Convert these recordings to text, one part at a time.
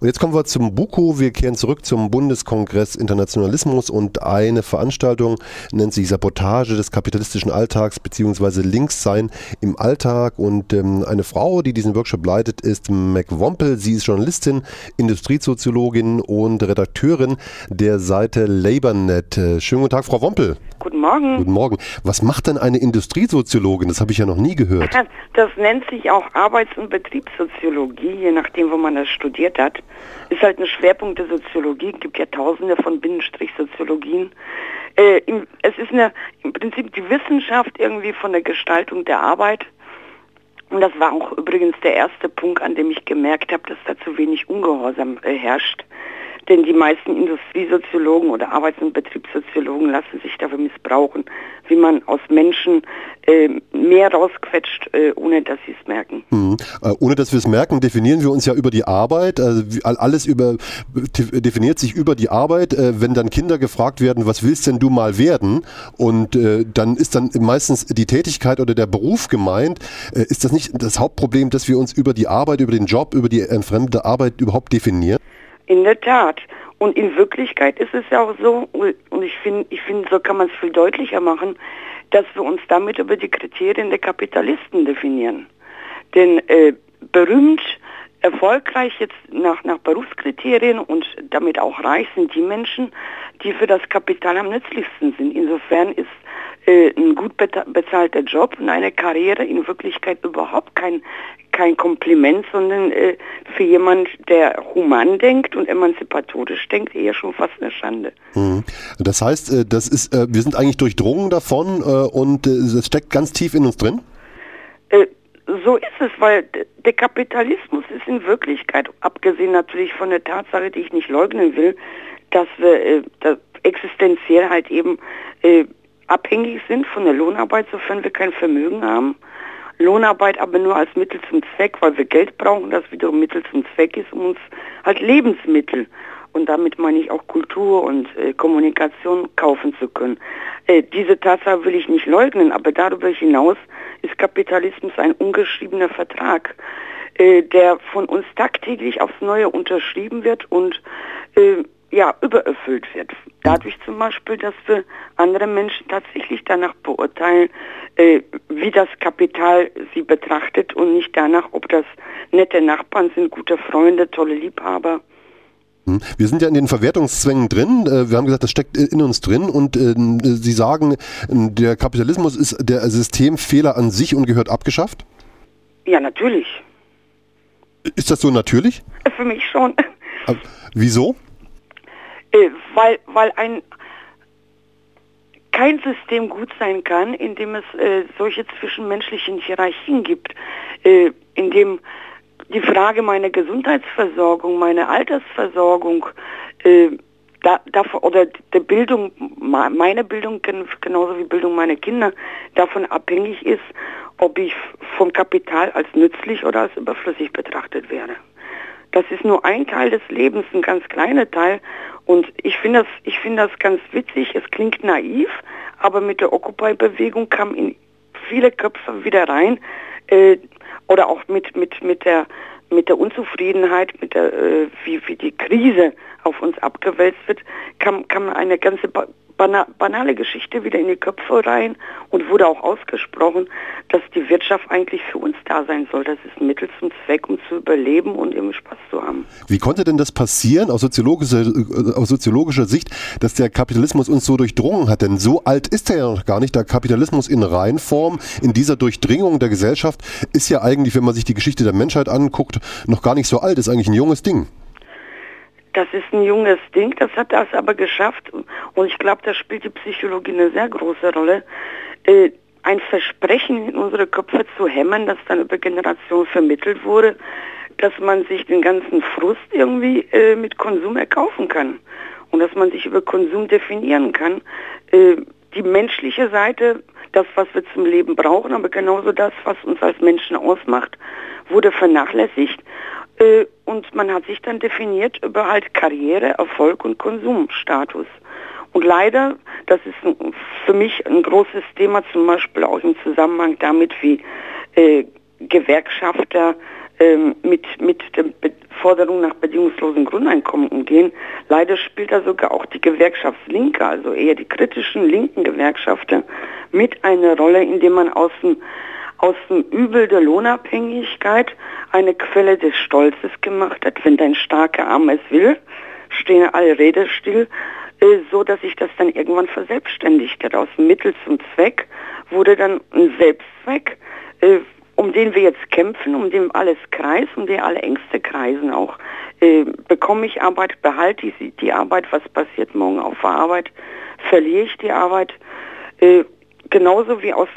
Und jetzt kommen wir zum BUKO. Wir kehren zurück zum Bundeskongress Internationalismus und eine Veranstaltung nennt sich Sabotage des kapitalistischen Alltags bzw. Linkssein im Alltag. Und ähm, eine Frau, die diesen Workshop leitet, ist Mac Wompel. Sie ist Journalistin, Industriesoziologin und Redakteurin der Seite LabourNet. Äh, schönen guten Tag, Frau Wompel. Guten Morgen. Guten Morgen. Was macht denn eine Industriesoziologin? Das habe ich ja noch nie gehört. Das nennt sich auch Arbeits- und Betriebssoziologie, je nachdem, wo man das studiert hat. Ist halt ein Schwerpunkt der Soziologie. Es gibt ja tausende von Binnenstrich-Soziologien. Äh, es ist eine, im Prinzip die Wissenschaft irgendwie von der Gestaltung der Arbeit. Und das war auch übrigens der erste Punkt, an dem ich gemerkt habe, dass da zu wenig Ungehorsam äh, herrscht. Denn die meisten Industriesoziologen oder Arbeits- und Betriebssoziologen lassen sich dafür missbrauchen, wie man aus Menschen äh, mehr rausquetscht, äh, ohne dass sie es merken. Mhm. Äh, ohne dass wir es merken, definieren wir uns ja über die Arbeit. Also alles über, definiert sich über die Arbeit. Äh, wenn dann Kinder gefragt werden, was willst denn du mal werden? Und äh, dann ist dann meistens die Tätigkeit oder der Beruf gemeint. Ist das nicht das Hauptproblem, dass wir uns über die Arbeit, über den Job, über die entfremdete Arbeit überhaupt definieren? In der Tat. Und in Wirklichkeit ist es ja auch so, und ich finde, ich finde, so kann man es viel deutlicher machen, dass wir uns damit über die Kriterien der Kapitalisten definieren. Denn äh, berühmt, erfolgreich jetzt nach, nach Berufskriterien und damit auch reich sind die Menschen, die für das Kapital am nützlichsten sind. Insofern ist äh, ein gut bezahlter Job und eine Karriere in Wirklichkeit überhaupt kein, kein Kompliment, sondern äh, für jemand, der human denkt und emanzipatorisch denkt, eher schon fast eine Schande. Mhm. Das heißt, äh, das ist, äh, wir sind eigentlich durchdrungen davon äh, und es steckt ganz tief in uns drin? So ist es, weil der Kapitalismus ist in Wirklichkeit, abgesehen natürlich von der Tatsache, die ich nicht leugnen will, dass wir äh, dass existenziell halt eben äh, abhängig sind von der Lohnarbeit, sofern wir kein Vermögen haben. Lohnarbeit aber nur als Mittel zum Zweck, weil wir Geld brauchen, das wiederum Mittel zum Zweck ist, um uns halt Lebensmittel und damit meine ich auch Kultur und äh, Kommunikation kaufen zu können. Äh, diese Tatsache will ich nicht leugnen, aber darüber hinaus ist Kapitalismus ein ungeschriebener Vertrag, äh, der von uns tagtäglich aufs Neue unterschrieben wird und äh, ja, übererfüllt wird. Dadurch zum Beispiel, dass wir andere Menschen tatsächlich danach beurteilen, äh, wie das Kapital sie betrachtet und nicht danach, ob das nette Nachbarn sind, gute Freunde, tolle Liebhaber. Hm. Wir sind ja in den Verwertungszwängen drin. Äh, wir haben gesagt, das steckt in uns drin und äh, Sie sagen, der Kapitalismus ist der Systemfehler an sich und gehört abgeschafft? Ja, natürlich. Ist das so natürlich? Für mich schon. Aber wieso? Äh, weil, weil ein kein System gut sein kann, in dem es äh, solche zwischenmenschlichen Hierarchien gibt, äh, in dem die Frage meiner Gesundheitsversorgung, meiner Altersversorgung, äh, da, da, oder der Bildung, meine Bildung genauso wie Bildung meiner Kinder davon abhängig ist, ob ich vom Kapital als nützlich oder als überflüssig betrachtet werde. Das ist nur ein Teil des Lebens, ein ganz kleiner Teil. Und ich finde das, ich finde das ganz witzig. Es klingt naiv, aber mit der Occupy-Bewegung kam in viele Köpfe wieder rein, äh, oder auch mit, mit, mit der mit der Unzufriedenheit, mit der, äh, wie, wie die Krise auf uns abgewälzt wird, kam, kam eine ganze bana banale Geschichte wieder in die Köpfe rein und wurde auch ausgesprochen, dass die Wirtschaft eigentlich für uns da sein soll. Das ist ein Mittel zum Zweck, um zu überleben und eben Spaß zu haben. Wie konnte denn das passieren aus soziologischer, aus soziologischer Sicht, dass der Kapitalismus uns so durchdrungen hat? Denn so alt ist er ja noch gar nicht. Der Kapitalismus in Reinform, in dieser Durchdringung der Gesellschaft, ist ja eigentlich, wenn man sich die Geschichte der Menschheit anguckt, noch gar nicht so alt, ist eigentlich ein junges Ding. Das ist ein junges Ding, das hat das aber geschafft. Und ich glaube, da spielt die Psychologie eine sehr große Rolle, äh, ein Versprechen in unsere Köpfe zu hämmern, das dann über Generationen vermittelt wurde, dass man sich den ganzen Frust irgendwie äh, mit Konsum erkaufen kann. Und dass man sich über Konsum definieren kann. Äh, die menschliche Seite, das, was wir zum Leben brauchen, aber genauso das, was uns als Menschen ausmacht, wurde vernachlässigt und man hat sich dann definiert über halt Karriere, Erfolg und Konsumstatus. Und leider, das ist für mich ein großes Thema, zum Beispiel auch im Zusammenhang damit, wie äh, Gewerkschafter ähm, mit, mit der Forderung nach bedingungslosen Grundeinkommen umgehen. Leider spielt da sogar auch die Gewerkschaftslinke, also eher die kritischen linken Gewerkschaften, mit einer Rolle, indem man aus dem, aus dem Übel der Lohnabhängigkeit eine Quelle des Stolzes gemacht hat. Wenn dein starker Arm es will, stehen alle Räder still, äh, so dass sich das dann irgendwann verselbstständigt hat. Aus Mittel zum Zweck wurde dann ein Selbstzweck, äh, um den wir jetzt kämpfen, um den alles kreist, um den alle Ängste kreisen auch. Äh, bekomme ich Arbeit, behalte ich die Arbeit, was passiert morgen auf der Arbeit, verliere ich die Arbeit. Genauso wie aus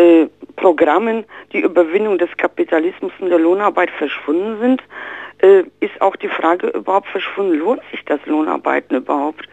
den Gewerkschaftsprogrammen die Überwindung des Kapitalismus und der Lohnarbeit verschwunden sind, äh, ist auch die Frage überhaupt verschwunden, lohnt sich das Lohnarbeiten überhaupt?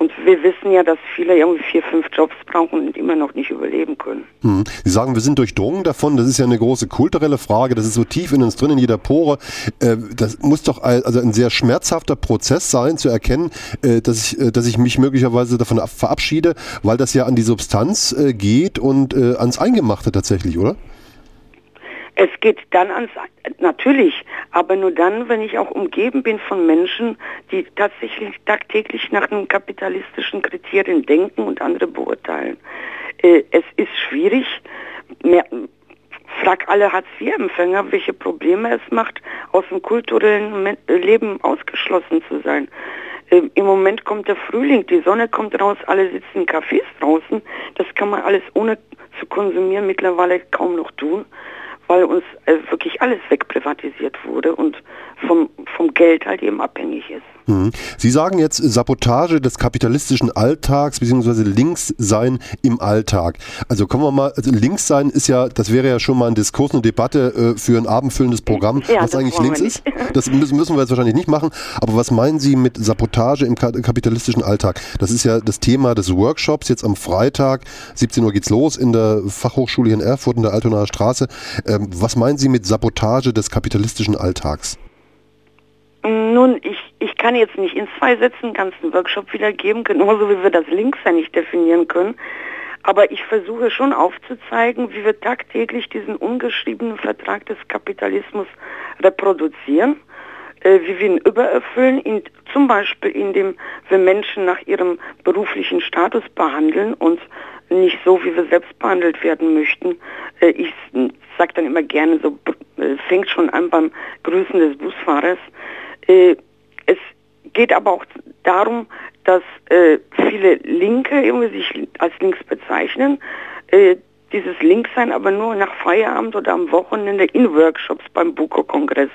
Und wir wissen ja, dass viele irgendwie vier, fünf Jobs brauchen und immer noch nicht überleben können. Hm. Sie sagen, wir sind durchdrungen davon. Das ist ja eine große kulturelle Frage. Das ist so tief in uns drin, in jeder Pore. Äh, das muss doch also ein sehr schmerzhafter Prozess sein, zu erkennen, äh, dass ich, äh, dass ich mich möglicherweise davon verabschiede, weil das ja an die Substanz geht und ans Eingemachte tatsächlich, oder? Es geht dann ans, natürlich, aber nur dann, wenn ich auch umgeben bin von Menschen, die tatsächlich tagtäglich nach einem kapitalistischen Kriterien denken und andere beurteilen. Äh, es ist schwierig, mehr, frag alle Hartz-IV-Empfänger, welche Probleme es macht, aus dem kulturellen Leben ausgeschlossen zu sein. Äh, Im Moment kommt der Frühling, die Sonne kommt raus, alle sitzen in Cafés draußen. Das kann man alles ohne zu konsumieren mittlerweile kaum noch tun weil uns äh, wirklich alles wegprivatisiert wurde und vom, vom Geld halt eben abhängig ist. Mhm. Sie sagen jetzt Sabotage des kapitalistischen Alltags bzw. Linkssein im Alltag. Also kommen wir mal, also Linkssein ist ja, das wäre ja schon mal ein Diskurs, eine Debatte äh, für ein abendfüllendes Programm, ja, was eigentlich links ist. Das müssen, müssen wir jetzt wahrscheinlich nicht machen. Aber was meinen Sie mit Sabotage im kapitalistischen Alltag? Das ist ja das Thema des Workshops jetzt am Freitag, 17 Uhr geht's los in der Fachhochschule hier in Erfurt in der Altonaer Straße. Ähm, was meinen Sie mit Sabotage des kapitalistischen Alltags? Nun, ich, ich kann jetzt nicht in zwei Sätzen einen ganzen Workshop wiedergeben, genauso wie wir das Linkssein nicht definieren können. Aber ich versuche schon aufzuzeigen, wie wir tagtäglich diesen ungeschriebenen Vertrag des Kapitalismus reproduzieren, äh, wie wir ihn übererfüllen, in, zum Beispiel indem wir Menschen nach ihrem beruflichen Status behandeln und nicht so, wie wir selbst behandelt werden möchten. Äh, ich sage dann immer gerne, so äh, fängt schon an beim Grüßen des Busfahrers. Äh, es geht aber auch darum, dass viele Linke irgendwie sich als links bezeichnen, dieses Linksein aber nur nach Feierabend oder am Wochenende in Workshops beim Buko-Kongress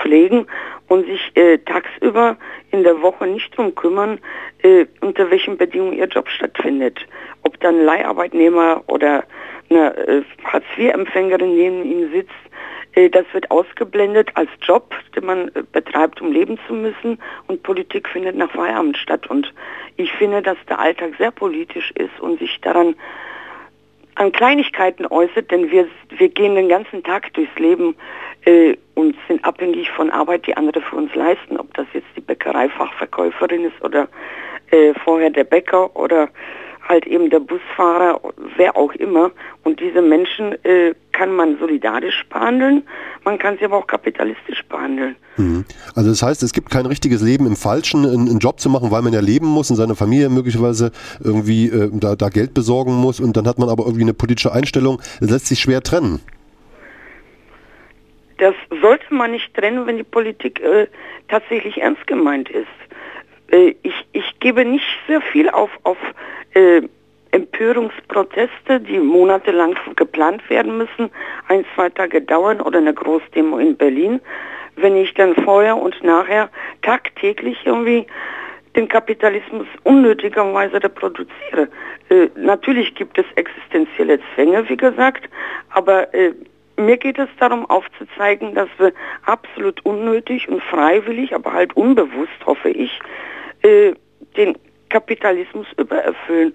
pflegen und sich äh, tagsüber in der Woche nicht darum kümmern, äh, unter welchen Bedingungen ihr Job stattfindet. Ob dann Leiharbeitnehmer oder eine äh, Hartz-IV-Empfängerin neben ihnen sitzt, äh, das wird ausgeblendet als Job, den man äh, betreibt, um leben zu müssen. Und Politik findet nach Feierabend statt. Und ich finde, dass der Alltag sehr politisch ist und sich daran an Kleinigkeiten äußert, denn wir, wir gehen den ganzen Tag durchs Leben äh, und sind abhängig von Arbeit, die andere für uns leisten. Ob das jetzt die Bäckereifachverkäuferin ist oder äh, vorher der Bäcker oder halt eben der Busfahrer, wer auch immer. Und diese Menschen äh, kann man solidarisch behandeln, man kann sie aber auch kapitalistisch behandeln. Mhm. Also das heißt, es gibt kein richtiges Leben im Falschen, einen, einen, Job zu machen, weil man ja leben muss und seine Familie möglicherweise irgendwie äh, da, da Geld besorgen muss und dann hat man aber irgendwie eine politische Einstellung, das lässt sich schwer trennen. Das sollte man nicht trennen, wenn die Politik äh, tatsächlich ernst gemeint ist. Äh, ich, ich gebe nicht sehr viel auf, auf äh, Empörungsproteste, die monatelang geplant werden müssen, ein, zwei Tage dauern oder eine Großdemo in Berlin, wenn ich dann vorher und nachher tagtäglich irgendwie den Kapitalismus unnötigerweise reproduziere. Äh, natürlich gibt es existenzielle Zwänge, wie gesagt, aber äh, mir geht es darum aufzuzeigen, dass wir absolut unnötig und freiwillig, aber halt unbewusst, hoffe ich, äh, den Kapitalismus übererfüllen.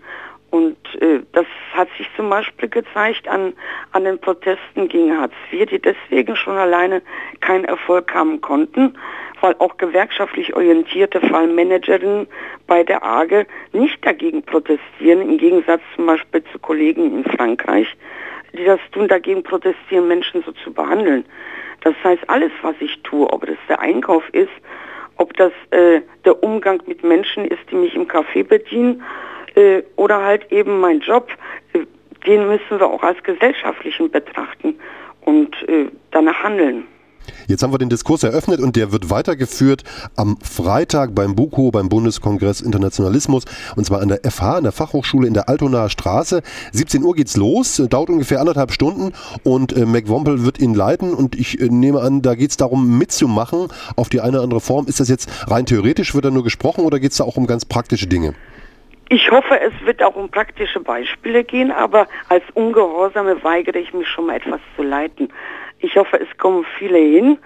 Und äh, das hat sich zum Beispiel gezeigt an, an den Protesten gegen Hartz IV, die deswegen schon alleine keinen Erfolg haben konnten, weil auch gewerkschaftlich orientierte Fallmanagerinnen bei der AGE nicht dagegen protestieren, im Gegensatz zum Beispiel zu Kollegen in Frankreich, die das tun, dagegen protestieren, Menschen so zu behandeln. Das heißt, alles, was ich tue, ob das der Einkauf ist, ob das äh, der Umgang mit Menschen ist, die mich im Café bedienen, äh, oder halt eben mein Job, äh, den müssen wir auch als gesellschaftlichen betrachten und äh, danach handeln. Jetzt haben wir den Diskurs eröffnet und der wird weitergeführt am Freitag beim BUKO, beim Bundeskongress Internationalismus, und zwar an der FH, an der Fachhochschule in der Altonaer Straße. 17 Uhr geht's los, dauert ungefähr anderthalb Stunden und äh, McWompel wird ihn leiten und ich äh, nehme an, da geht es darum mitzumachen auf die eine oder andere Form. Ist das jetzt rein theoretisch, wird da nur gesprochen oder geht es da auch um ganz praktische Dinge? Ich hoffe, es wird auch um praktische Beispiele gehen, aber als Ungehorsame weigere ich mich schon mal etwas zu leiten. Ich hoffe, es kommen viele hin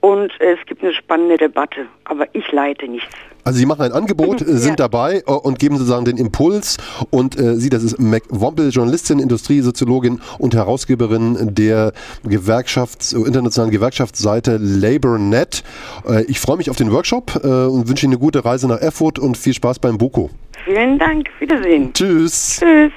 und es gibt eine spannende Debatte, aber ich leite nichts. Also Sie machen ein Angebot, ja. sind dabei äh, und geben sozusagen den Impuls und äh, Sie, das ist Mac Wompel, Journalistin, Industriesoziologin und Herausgeberin der Gewerkschafts-, internationalen Gewerkschaftsseite LaborNet. Äh, ich freue mich auf den Workshop äh, und wünsche Ihnen eine gute Reise nach Erfurt und viel Spaß beim Buko. Vielen Dank, Wiedersehen. Tschüss. Tschüss.